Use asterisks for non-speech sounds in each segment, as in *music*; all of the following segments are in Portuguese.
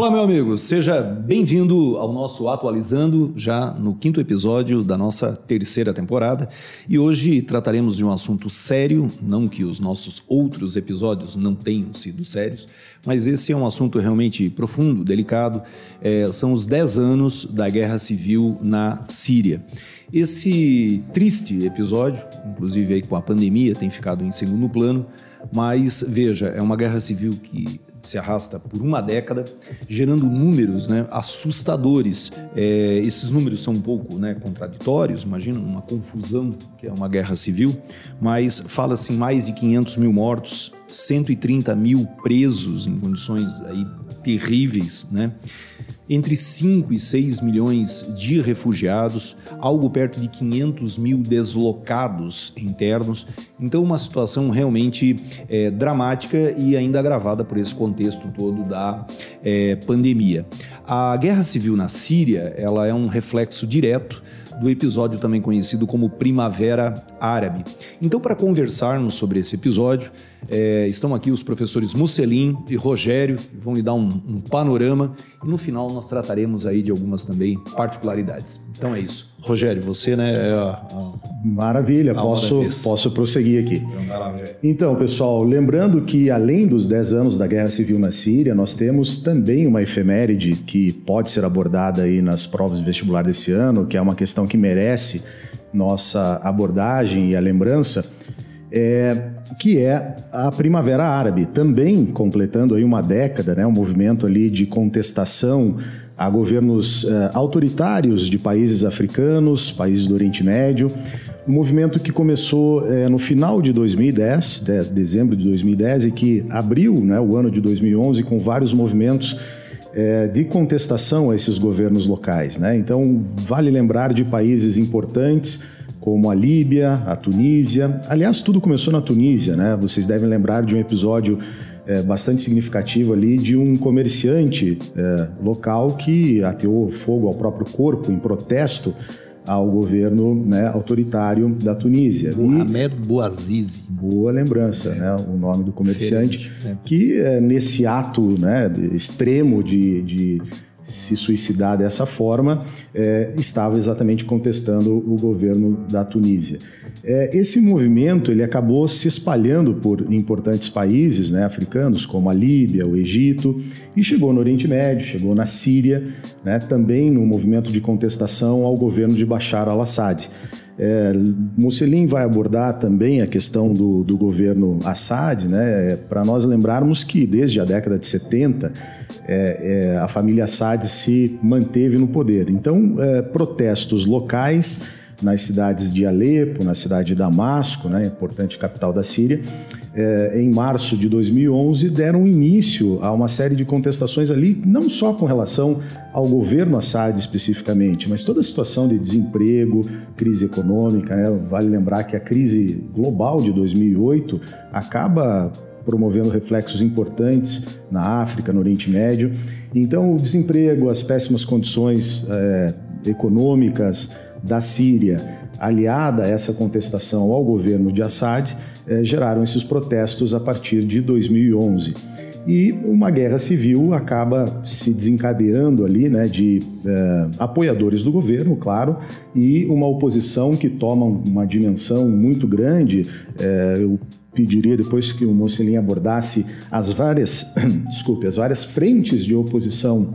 Olá, meu amigo, seja bem-vindo ao nosso Atualizando, já no quinto episódio da nossa terceira temporada. E hoje trataremos de um assunto sério, não que os nossos outros episódios não tenham sido sérios, mas esse é um assunto realmente profundo, delicado. É, são os 10 anos da guerra civil na Síria. Esse triste episódio, inclusive aí com a pandemia, tem ficado em segundo plano, mas veja, é uma guerra civil que se arrasta por uma década, gerando números né, assustadores. É, esses números são um pouco né, contraditórios, imagina uma confusão que é uma guerra civil, mas fala-se em mais de 500 mil mortos, 130 mil presos em condições aí terríveis, né? Entre 5 e 6 milhões de refugiados, algo perto de 500 mil deslocados internos. Então, uma situação realmente é, dramática e ainda agravada por esse contexto todo da é, pandemia. A guerra civil na Síria ela é um reflexo direto do episódio também conhecido como Primavera Árabe. Então, para conversarmos sobre esse episódio, é, estão aqui os professores Musselin e Rogério, que vão lhe dar um, um, panorama e no final nós trataremos aí de algumas também particularidades. Então é isso. Rogério, você, né? É a, a, Maravilha, a posso, posso prosseguir aqui. Então, então, pessoal, lembrando que além dos 10 anos da Guerra Civil na Síria, nós temos também uma efeméride que pode ser abordada aí nas provas de vestibular desse ano, que é uma questão que merece nossa abordagem e a lembrança é, que é a Primavera Árabe, também completando aí uma década, né, um movimento ali de contestação a governos é, autoritários de países africanos, países do Oriente Médio, um movimento que começou é, no final de 2010, de, dezembro de 2010, e que abriu né, o ano de 2011 com vários movimentos é, de contestação a esses governos locais. Né? Então, vale lembrar de países importantes como a Líbia, a Tunísia. Aliás, tudo começou na Tunísia, né? Vocês devem lembrar de um episódio é, bastante significativo ali de um comerciante é, local que ateou fogo ao próprio corpo em protesto ao governo né, autoritário da Tunísia. Mohamed Bouazizi. Boa lembrança, né, o nome do comerciante, é. que é, nesse ato né, extremo de, de se suicidar dessa forma, é, estava exatamente contestando o governo da Tunísia. É, esse movimento ele acabou se espalhando por importantes países né, africanos, como a Líbia, o Egito, e chegou no Oriente Médio, chegou na Síria, né, também no movimento de contestação ao governo de Bashar al-Assad. É, Mussolini vai abordar também a questão do, do governo Assad, né, para nós lembrarmos que desde a década de 70 é, é, a família Assad se manteve no poder. Então, é, protestos locais nas cidades de Alepo, na cidade de Damasco, né, importante capital da Síria, é, em março de 2011, deram início a uma série de contestações ali, não só com relação ao governo Assad especificamente, mas toda a situação de desemprego, crise econômica. Né? Vale lembrar que a crise global de 2008 acaba promovendo reflexos importantes na África, no Oriente Médio. Então, o desemprego, as péssimas condições é, econômicas da Síria, aliada a essa contestação ao governo de Assad, eh, geraram esses protestos a partir de 2011. E uma guerra civil acaba se desencadeando ali, né, de eh, apoiadores do governo, claro, e uma oposição que toma uma dimensão muito grande. Eh, eu pediria depois que o Mocelin abordasse as várias, *clears throat* desculpe, as várias frentes de oposição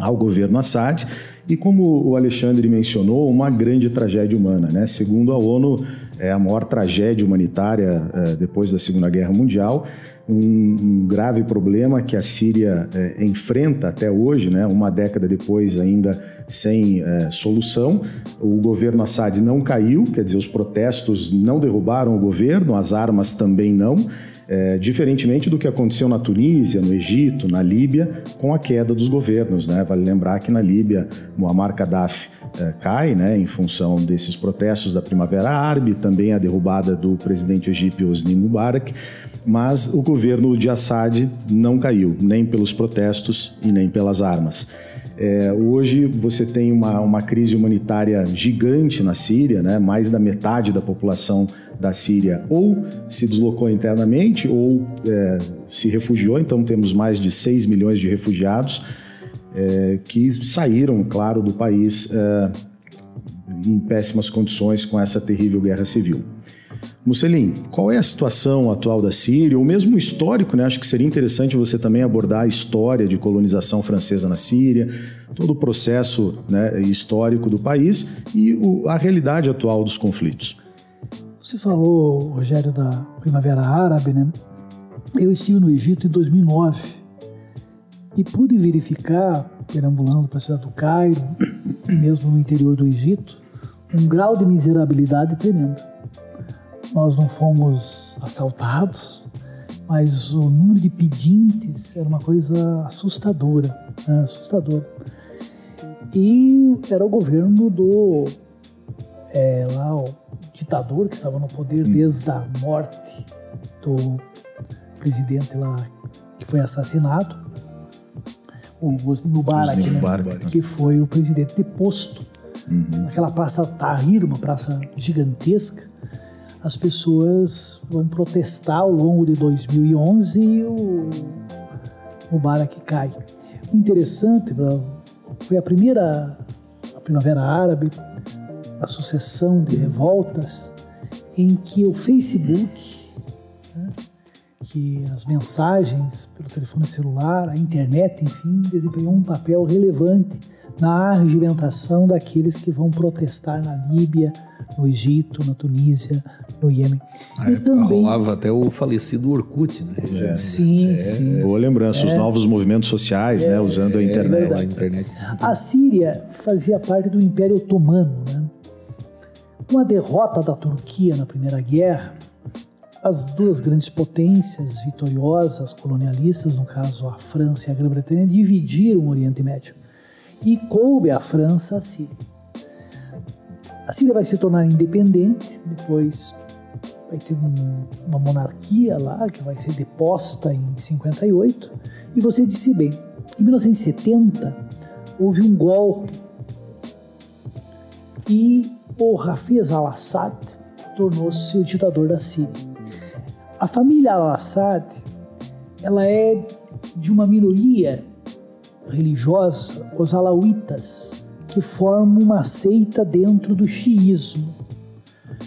ao governo Assad e como o Alexandre mencionou, uma grande tragédia humana. Né? Segundo a ONU, é a maior tragédia humanitária é, depois da Segunda Guerra Mundial, um, um grave problema que a Síria é, enfrenta até hoje, né? uma década depois ainda sem é, solução. O governo Assad não caiu, quer dizer, os protestos não derrubaram o governo, as armas também não. É, diferentemente do que aconteceu na Tunísia, no Egito, na Líbia, com a queda dos governos. Né? Vale lembrar que na Líbia, Muammar Gaddafi é, cai né, em função desses protestos da Primavera Árabe, também a derrubada do presidente egípcio Hosni Mubarak, mas o governo de Assad não caiu, nem pelos protestos e nem pelas armas. É, hoje você tem uma, uma crise humanitária gigante na Síria, né? mais da metade da população da Síria ou se deslocou internamente ou é, se refugiou, então temos mais de 6 milhões de refugiados. é, que saíram, claro, do país é, em péssimas condições com essa terrível guerra civil. Musselin, qual é a situação atual da Síria, ou mesmo o histórico, né? Acho que seria interessante você também abordar a história de colonização francesa na Síria, todo o processo né, histórico do país e o, a realidade atual dos conflitos. Você falou, Rogério, da Primavera Árabe, né? Eu estive no Egito em 2009 e pude verificar, perambulando para a cidade do Cairo, *clears throat* mesmo no interior do Egito, um grau de miserabilidade tremendo nós não fomos assaltados, mas o número de pedintes era uma coisa assustadora, né? assustadora. E era o governo do é, lá o ditador que estava no poder desde a morte do presidente lá que foi assassinado, o Mubarak, né? Mubarak, que foi o presidente deposto uhum. naquela praça Tahrir, uma praça gigantesca as pessoas vão protestar ao longo de 2011 e o Mubarak cai. O interessante foi a primeira a Primavera Árabe, a sucessão de revoltas em que o Facebook, né, que as mensagens pelo telefone celular, a internet, enfim, desempenhou um papel relevante na arregimentação daqueles que vão protestar na Líbia, no Egito, na Tunísia, no Iêmen. Ah, e também rolava até o falecido Orkut, né? É. Sim, é, sim. Boa lembrança, é. os novos movimentos sociais, né, é, usando a internet. a internet. A Síria fazia parte do Império Otomano, né? Com a derrota da Turquia na Primeira Guerra, as duas grandes potências vitoriosas colonialistas, no caso a França e a Grã-Bretanha, dividiram o Oriente Médio e coube à França a Síria. A Síria vai se tornar independente, depois vai ter um, uma monarquia lá que vai ser deposta em 58. E você disse bem, em 1970 houve um golpe e o Hafiz al-Assad tornou-se o ditador da Síria. A família al-Assad ela é de uma minoria religiosa, os alauítas, que formam uma seita dentro do xiismo.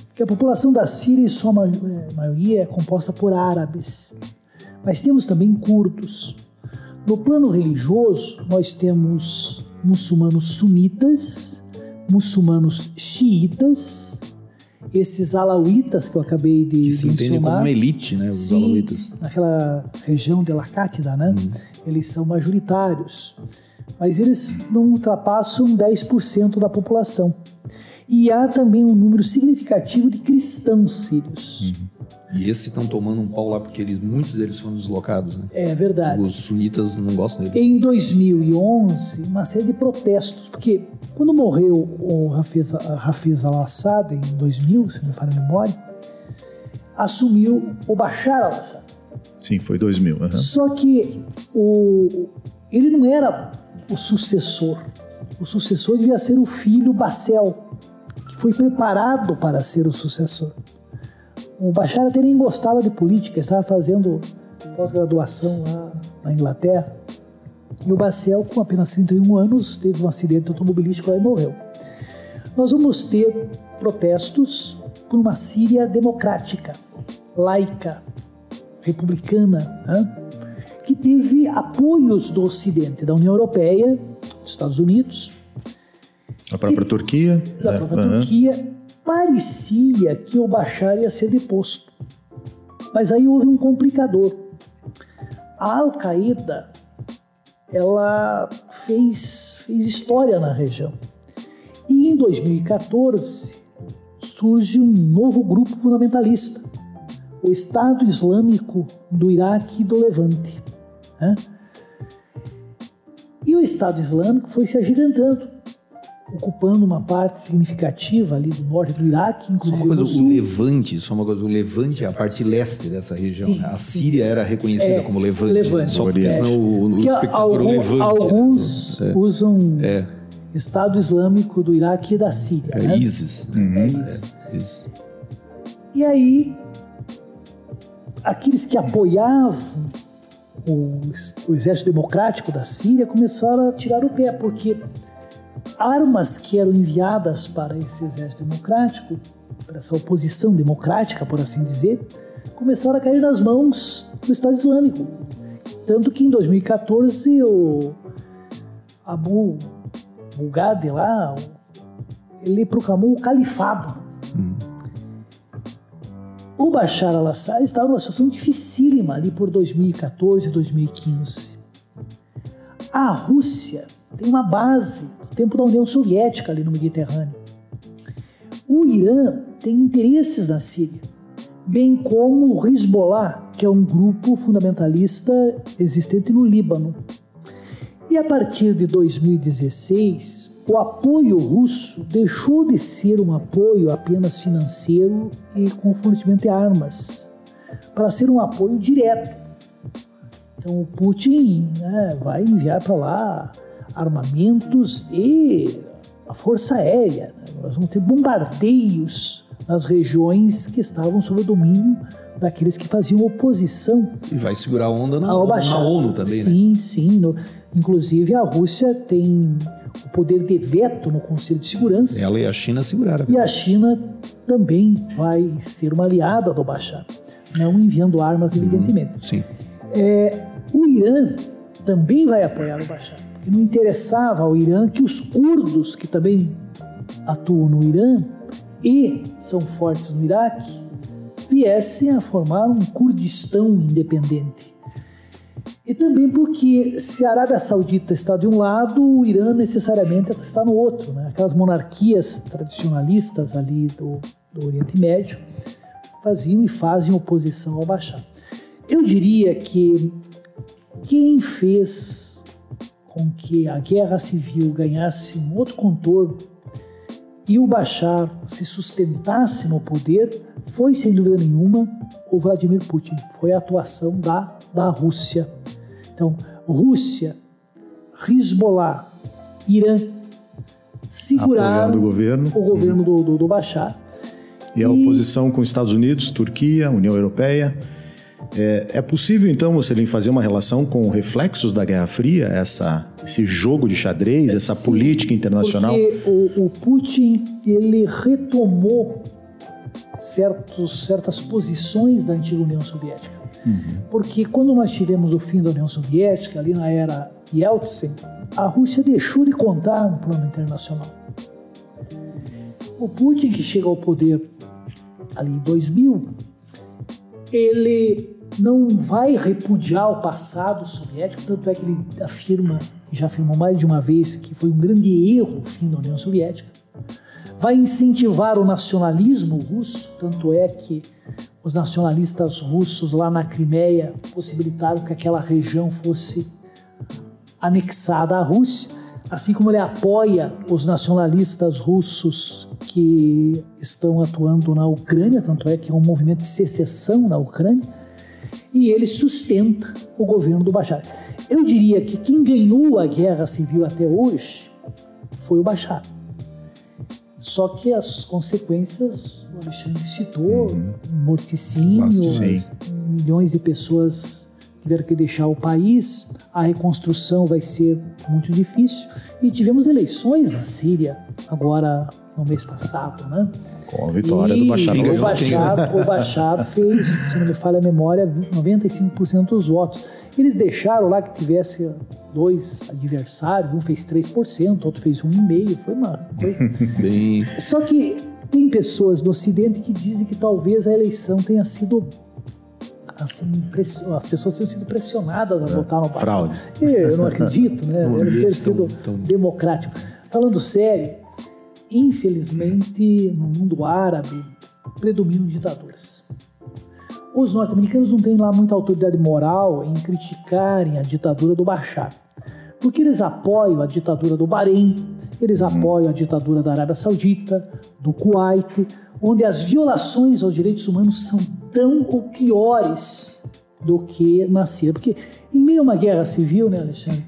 Porque a população da Síria, em sua é, maioria, é composta por árabes. Mas temos também curdos. No plano religioso, nós temos muçulmanos sunitas, muçulmanos xiitas, esses alauítas que eu acabei de que se mencionar. como uma elite, né? Os sim, alauítas. Naquela região de Lacátida, né? Uhum. Eles são majoritários mas eles não ultrapassam 10% da população. E há também um número significativo de cristãos sírios. Uhum. E esses estão tomando um pau lá porque eles, muitos deles foram deslocados, né? É verdade. Os sunitas não gostam deles. Em 2011, uma série de protestos, porque quando morreu o Hafiz, Hafiz al-Assad em 2000, se não me falha a memória, assumiu o Bashar al-Assad. Sim, foi 2000. Uhum. Só que o, ele não era o sucessor. O sucessor devia ser o filho Bacel, que foi preparado para ser o sucessor. O Bashar até nem gostava de política, estava fazendo pós-graduação lá na Inglaterra. E o Bacel, com apenas 31 anos, teve um acidente automobilístico e morreu. Nós vamos ter protestos por uma Síria democrática, laica, republicana, né? que teve apoios do Ocidente, da União Europeia, dos Estados Unidos. A própria Turquia. Da própria uhum. Turquia. Parecia que o Bashar ia ser deposto. Mas aí houve um complicador. A Al-Qaeda ela fez, fez história na região. E em 2014 surge um novo grupo fundamentalista, o Estado Islâmico do Iraque e do Levante. Né? E o Estado Islâmico foi se agigantando, ocupando uma parte significativa ali do norte do Iraque, inclusive só uma coisa, O Levante, só uma coisa, o Levante é a parte leste dessa região. Sim, a Síria sim. era reconhecida é, como Levante. Levante. Só porque é. senão o, o espectador algum, Levante. Né? Alguns né? usam é. Estado Islâmico do Iraque e da Síria. É né? ISIS. Uhum. É ISIS. E aí, aqueles que apoiavam o, o exército democrático da Síria começaram a tirar o pé, porque armas que eram enviadas para esse exército democrático, para essa oposição democrática, por assim dizer, começaram a cair nas mãos do Estado Islâmico. Tanto que em 2014 o Abu Bugade lá, ele proclamou o califado. Hum. O Bashar al-Assad estava numa situação dificílima ali por 2014 2015. A Rússia tem uma base do tempo da União Soviética ali no Mediterrâneo. O Irã tem interesses na Síria, bem como o Hezbollah, que é um grupo fundamentalista existente no Líbano. E a partir de 2016, o apoio russo deixou de ser um apoio apenas financeiro e com fornecimento de armas, para ser um apoio direto. Então o Putin né, vai enviar para lá armamentos e a força aérea. Né? Nós vamos ter bombardeios nas regiões que estavam sob o domínio daqueles que faziam oposição. E vai segurar a onda na, na ONU também, sim, né? Sim, inclusive a Rússia tem o poder de veto no Conselho de Segurança. Ela e a China seguraram. E a China também vai ser uma aliada do Bashar, não enviando armas, uhum, evidentemente. Hum, sim. É, o Irã também vai apoiar o Bashar, porque não interessava ao Irã que os curdos, que também atuam no Irã e são fortes no Iraque, viessem a formar um Kurdistão independente. E também porque se a Arábia Saudita está de um lado, o Irã necessariamente está no outro. Né? Aquelas monarquias tradicionalistas ali do, do Oriente Médio faziam e fazem oposição ao Bashar. Eu diria que quem fez com que a guerra civil ganhasse um outro contorno e o Bashar se sustentasse no poder foi, sem dúvida nenhuma, o Vladimir Putin. Foi a atuação da, da Rússia então, Rússia, Hezbollah, Irã seguraram o governo, o governo do, do, do Bashar. E, e a oposição com os Estados Unidos, Turquia, União Europeia. É, é, possível, então, você fazer uma relação com reflexos da Guerra Fria, essa, esse jogo de xadrez, essa Sim, política internacional? Porque o, o, Putin ele retomou certos, certas posições da antiga União Soviética. Uhum. Porque quando nós tivemos o fim da União Soviética, ali na era Yeltsin, a Rússia deixou de contar no plano internacional. O Putin, que chega ao poder ali em 2000, ele não vai repudiar o passado soviético, tanto é que ele afirma, já afirmou mais de uma vez, que foi um grande erro o fim da União Soviética. Vai incentivar o nacionalismo russo, tanto é que os nacionalistas russos lá na Crimeia possibilitaram que aquela região fosse anexada à Rússia, assim como ele apoia os nacionalistas russos que estão atuando na Ucrânia, tanto é que é um movimento de secessão na Ucrânia, e ele sustenta o governo do Bashar. Eu diria que quem ganhou a guerra civil até hoje foi o Bashar. Só que as consequências, o Alexandre citou, uhum. morticínio, milhões de pessoas tiveram que deixar o país, a reconstrução vai ser muito difícil. E tivemos eleições na Síria agora no mês passado, né? Com a vitória e do Bashar. O Bashar, o *laughs* Bashar fez, se não me falha a memória, 95% dos votos. Eles deixaram lá que tivesse dois adversários, um fez 3%, outro fez 1,5%, foi uma coisa. *laughs* Bem... Só que tem pessoas no Ocidente que dizem que talvez a eleição tenha sido assim, as pessoas tenham sido pressionadas a é, votar no. Fraude. Eu não *laughs* acredito, né? Ele ter sido tão, democrático. Falando sério, Infelizmente, no mundo árabe, predominam ditaduras. Os norte-americanos não têm lá muita autoridade moral em criticarem a ditadura do Bashar, porque eles apoiam a ditadura do Bahrein, eles apoiam a ditadura da Arábia Saudita, do Kuwait, onde as violações aos direitos humanos são tão ou piores do que na Síria. Porque em meio a uma guerra civil, né, Alexandre,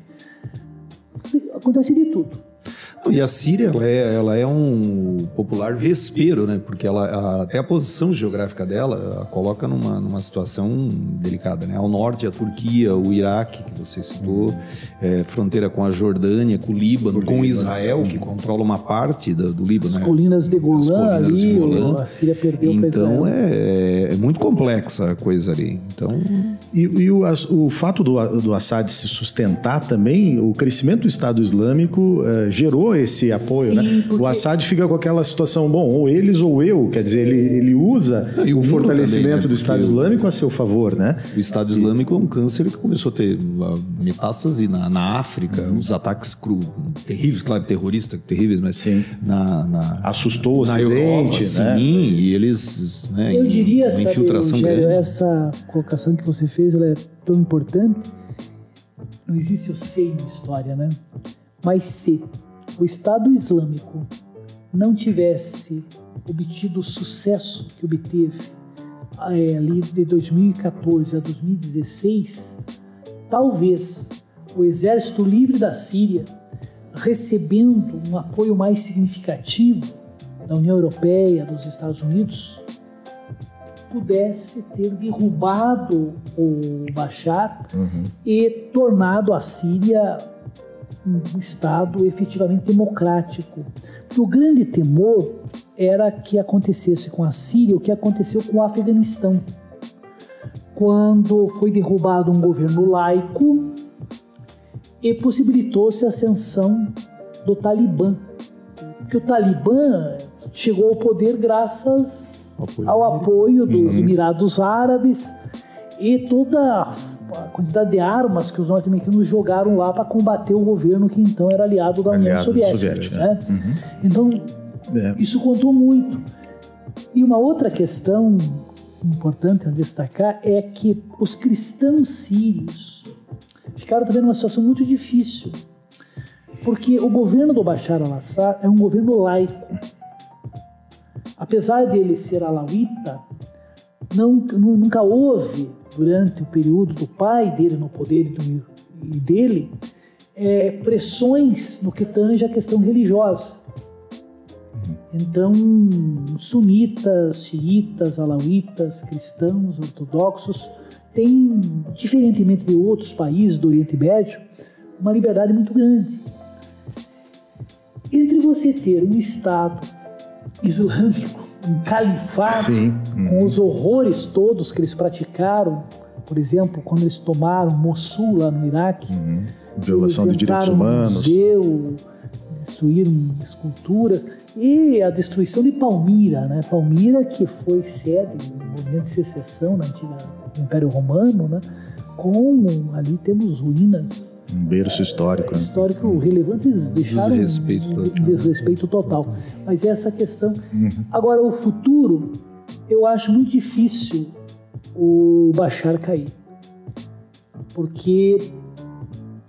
acontece de tudo E a Síria, ela é, ela é um popular vespeiro, né? Porque ela, a, até a posição geográfica dela a coloca numa, numa situação delicada, né? Ao norte, a Turquia, o Iraque, que você citou, é, fronteira com a Jordânia, com o Líbano, com Israel, que controla uma parte do, do Líbano. As né? colinas de Golã colinas ali, de Golã. a Síria perdeu Então é, é, muito complexa a coisa ali. Então... E, e o, o, fato do, do Assad se sustentar também, o crescimento do Estado Islâmico uh, gerou esse apoio, né? Sim, né? Porque... O Assad fica com aquela situação, bom, ou eles ou eu, quer dizer, ele, ele usa e o fortalecimento também, né? do Estado Islâmico a seu favor, né? O Estado Islâmico é um câncer que começou a ter metástase na, na África, uhum. os ataques cru, terríveis, claro, terroristas terríveis, mas sim. Na, na, assustou o Ocidente, Europa, né? Sim, e eles, né, eu diria, uma sabe, infiltração Rogério, essa colocação que você fez, ela é tão importante. Não existe o sei na história, né? Mas se o Estado Islâmico não tivesse obtido o sucesso que obteve é, ali de 2014 a 2016, talvez o Exército Livre da Síria, recebendo um apoio mais significativo da União Europeia, dos Estados Unidos, pudesse ter derrubado o Bashar uhum. e tornado a Síria um Estado efetivamente democrático. Porque o grande temor era que acontecesse com a Síria o que aconteceu com o Afeganistão. Quando foi derrubado um governo laico e possibilitou-se a ascensão do Talibã. Porque o Talibã chegou ao poder graças apoio ao apoio dos. Emirados Árabes e toda a quantidade de armas que os norte-americanos jogaram lá para combater o governo que então era aliado da União Soviética. Soviética né? Uhum. Então, é. isso contou muito. E uma outra questão importante a destacar é que os cristãos sírios ficaram também numa situação muito difícil, porque o governo do Bashar al-Assad é um governo laico. Apesar dele ser alauíta, não, nunca houve durante o período do pai dele no poder e dele é, pressões no que tange a questão religiosa. Então, sunitas, xiitas, alauítas, cristãos, ortodoxos têm, diferentemente de outros países do Oriente Médio, uma liberdade muito grande. Entre você ter um Estado islâmico um califado Sim. Com os horrores todos que eles praticaram, por exemplo, quando eles tomaram Mossul lá no Iraque, uhum. violação de direitos humanos, museu, destruíram esculturas e a destruição de Palmira, né? Palmira que foi sede do movimento de secessão na antiga Império Romano, né? Com ali temos ruínas um berço histórico. É, histórico relevante, eles deixaram desrespeito um, um desrespeito total. Mas essa questão. Uhum. Agora, o futuro, eu acho muito difícil o Bashar cair. Porque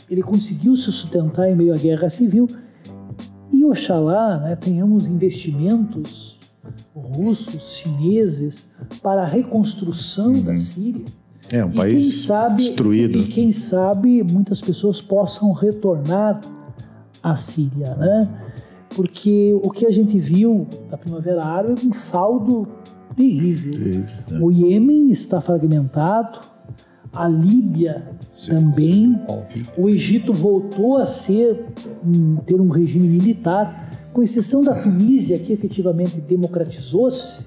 ele conseguiu se sustentar em meio à guerra civil e oxalá né, tenhamos investimentos russos, chineses para a reconstrução uhum. da Síria é, um e país sabe, destruído. E quem sabe muitas pessoas possam retornar à Síria, né? Porque o que a gente viu da Primavera Árabe é um saldo terrível. terrível né? O Iêmen está fragmentado, a Líbia Sim. também, o Egito voltou a ser um, ter um regime militar, com exceção da Tunísia, que efetivamente democratizou-se,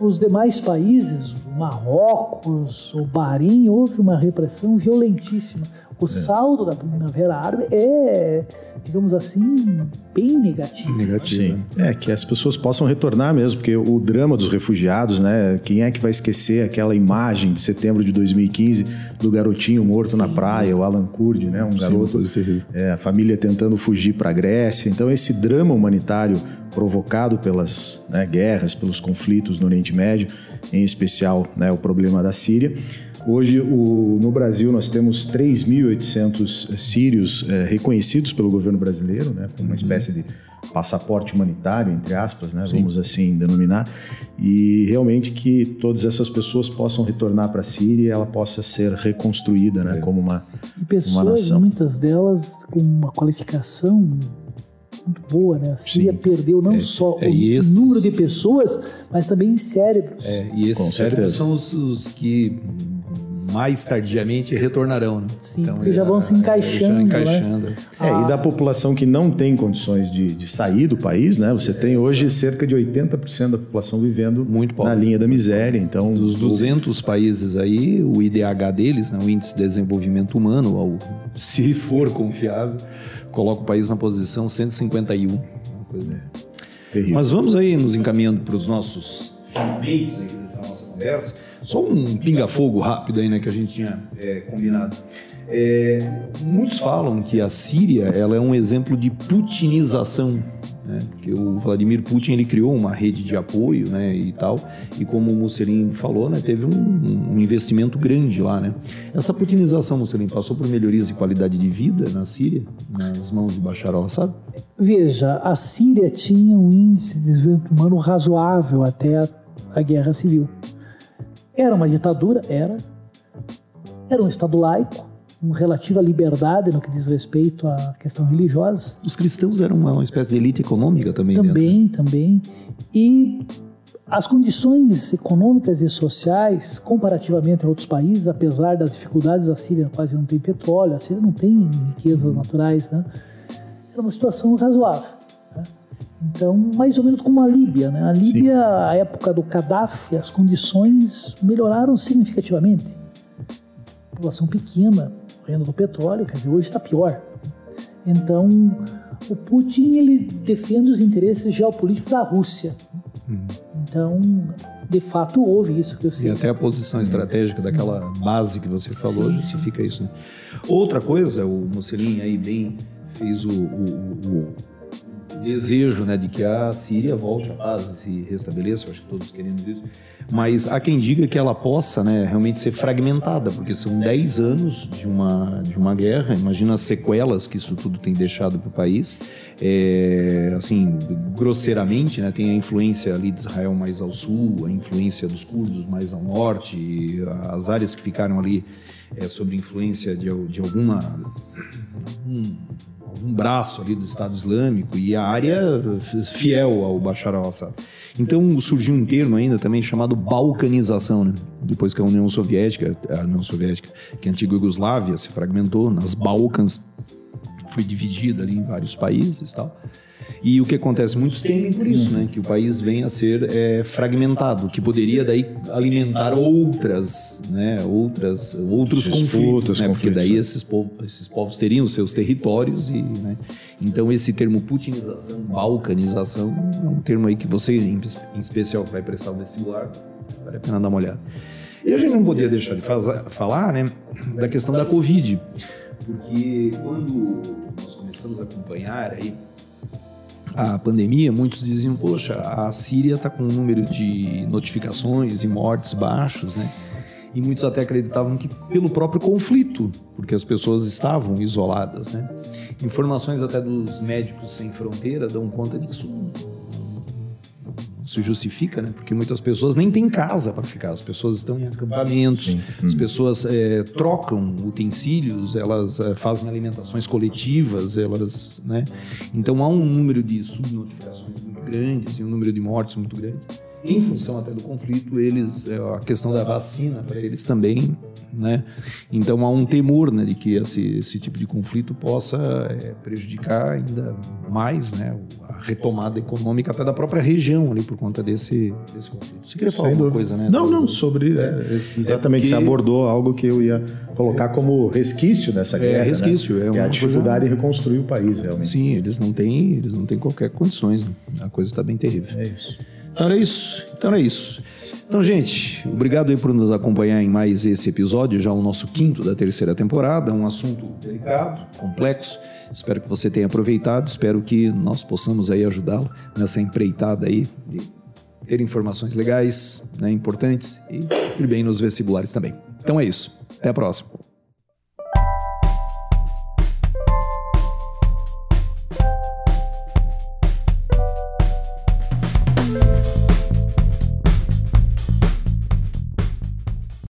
os demais países, Marrocos, o Bahrein, houve uma repressão violentíssima. O é. saldo da Primavera Árabe é, digamos assim, bem negativo. Negativo. Sim. É, que as pessoas possam retornar mesmo, porque o drama dos refugiados, né? Quem é que vai esquecer aquela imagem de setembro de 2015 do garotinho morto Sim. na praia, o Alan Kurd, né? Um Sim, garoto. É, a família tentando fugir para a Grécia. Então, esse drama humanitário provocado pelas né, guerras, pelos conflitos no Oriente Médio, em especial né, o problema da Síria. Hoje, o, no Brasil, nós temos 3.800 sírios é, reconhecidos pelo governo brasileiro, né, como uma uhum. espécie de passaporte humanitário, entre aspas, né, vamos assim denominar, e realmente que todas essas pessoas possam retornar para a Síria e ela possa ser reconstruída né, é. como uma, e pessoas, uma nação. muitas delas com uma qualificação muito boa, né? A Síria Sim. perdeu não é, só é, o estes... número de pessoas, mas também cérebros. É, e esses cérebros são os, os que mais tardiamente retornarão. Né? Sim, então, porque já vão se encaixando. Já encaixando. Né? É, ah. E da população que não tem condições de, de sair do país, né? Você é, tem hoje cerca de 80% da população vivendo Muito na linha da miséria. Então, dos 200 o... países aí, o IDH deles, né, o Índice de Desenvolvimento Humano, se for confiável, coloca o país na posição 151. É. Mas vamos aí nos encaminhando para os nossos finalmente dessa nossa conversa. Só um pinga-fogo rápido aí, né, que a gente tinha é, combinado. É, muitos falam que a Síria ela é um exemplo de putinização, né? Porque o Vladimir Putin ele criou uma rede de apoio, né, e tal. E como o Mussolini falou, né, teve um, um investimento grande lá, né. Essa putinização, Mussolini, passou por melhorias de qualidade de vida na Síria, nas mãos de Bashar al-Assad? Veja, a Síria tinha um índice de desenvolvimento humano razoável até a, a guerra civil. Era uma ditadura? Era. Era um Estado laico, uma relativa liberdade no que diz respeito à questão religiosa. Os cristãos eram uma espécie de elite econômica também. Também, dentro. também. E as condições econômicas e sociais, comparativamente a outros países, apesar das dificuldades, a Síria quase não tem petróleo, a Síria não tem riquezas naturais, né? Era uma situação razoável. Então, mais ou menos como a Líbia. Né? A Líbia, Sim. a época do Gaddafi, as condições melhoraram significativamente. População pequena, renda do petróleo, quer dizer, hoje está pior. Então, o Putin ele defende os interesses geopolíticos da Rússia. Uhum. Então, de fato, houve isso que eu sei. E até a posição estratégica daquela base que você falou sim, justifica isso. Né? Outra coisa, o Mussolini aí bem fez o, o, o desejo né, de que a Síria volte à paz e se restabeleça, acho que todos queremos isso, mas há quem diga que ela possa né, realmente ser fragmentada, porque são 10 anos de uma, de uma guerra, imagina as sequelas que isso tudo tem deixado para o país, é, assim, grosseiramente, né, tem a influência ali de Israel mais ao sul, a influência dos curdos mais ao norte, as áreas que ficaram ali é, sob influência de, de alguma... Um, um braço ali do Estado Islâmico e a área fiel ao Bashar al-Assad. Então surgiu um termo ainda também chamado balcanização, né? Depois que a União Soviética, a União Soviética, que a antiga Iugoslávia se fragmentou nas Balcãs, foi dividida ali em vários países e tal. E o que acontece? Muitos temem por isso, né? Que o país venha a ser é, fragmentado, que poderia daí alimentar outras, né? Outras, outros conflitos, né? Porque daí esses povos, esses povos teriam seus territórios e, né? Então esse termo putinização, balcanização, é um termo aí que você, em especial, vai prestar o vestibular, vale a pena dar uma olhada. E a gente não podia deixar de falar, né? Da questão da Covid, porque quando nós começamos a acompanhar aí a pandemia, muitos diziam, poxa, a Síria está com um número de notificações e mortes baixos, né? E muitos até acreditavam que pelo próprio conflito, porque as pessoas estavam isoladas, né? Informações até dos médicos sem fronteira dão conta de que isso se justifica, né? Porque muitas pessoas nem têm casa para ficar, as pessoas estão em acampamentos, Sim. as pessoas é, trocam utensílios, elas é, fazem alimentações coletivas, elas, né? Então há um número de subnotificações muito grandes e um número de mortes muito grande em função até do conflito, eles é, a questão da vacina para eles também, né? Então há um temor, né, de que esse, esse tipo de conflito possa é, prejudicar ainda mais, né, a retomada econômica até da própria região ali por conta desse, desse conflito. Você queria falar alguma coisa, né? Não, não, sobre é, é exatamente porque... você abordou algo que eu ia colocar como resquício dessa guerra. É resquício, né? é, uma é a dificuldade em reconstruir o país, realmente. Sim, eles não têm, eles não têm qualquer condições. Né? A coisa está bem terrível. É isso. Então era isso. Então era isso. Então, gente, obrigado aí por nos acompanhar em mais esse episódio, já o nosso quinto da terceira temporada. Um assunto delicado, complexo. Espero que você tenha aproveitado. Espero que nós possamos aí ajudá-lo nessa empreitada aí de ter informações legais, né, importantes e ir bem nos vestibulares também. Então é isso. Até a próxima.